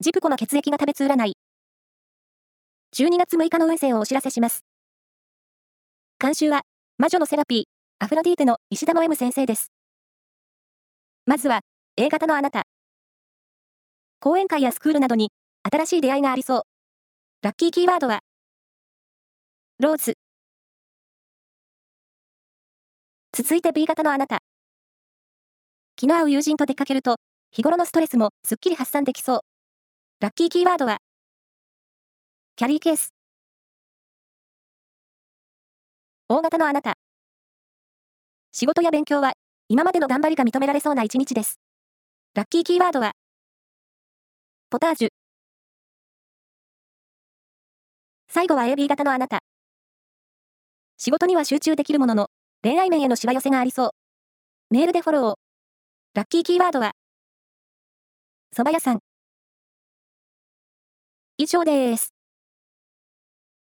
ジプコの血液が食べつ占い。12月6日の運勢をお知らせします。監修は、魔女のセラピー、アフロディーテの石田の M 先生です。まずは、A 型のあなた。講演会やスクールなどに、新しい出会いがありそう。ラッキーキーワードは、ローズ。続いて B 型のあなた。気の合う友人と出かけると、日頃のストレスもすっきり発散できそう。ラッキーキーワードは、キャリーケース。大型のあなた。仕事や勉強は、今までの頑張りが認められそうな一日です。ラッキーキーワードは、ポタージュ。最後は AB 型のあなた。仕事には集中できるものの、恋愛面へのしわ寄せがありそう。メールでフォロー。ラッキーキーワードは、蕎麦屋さん。以上です。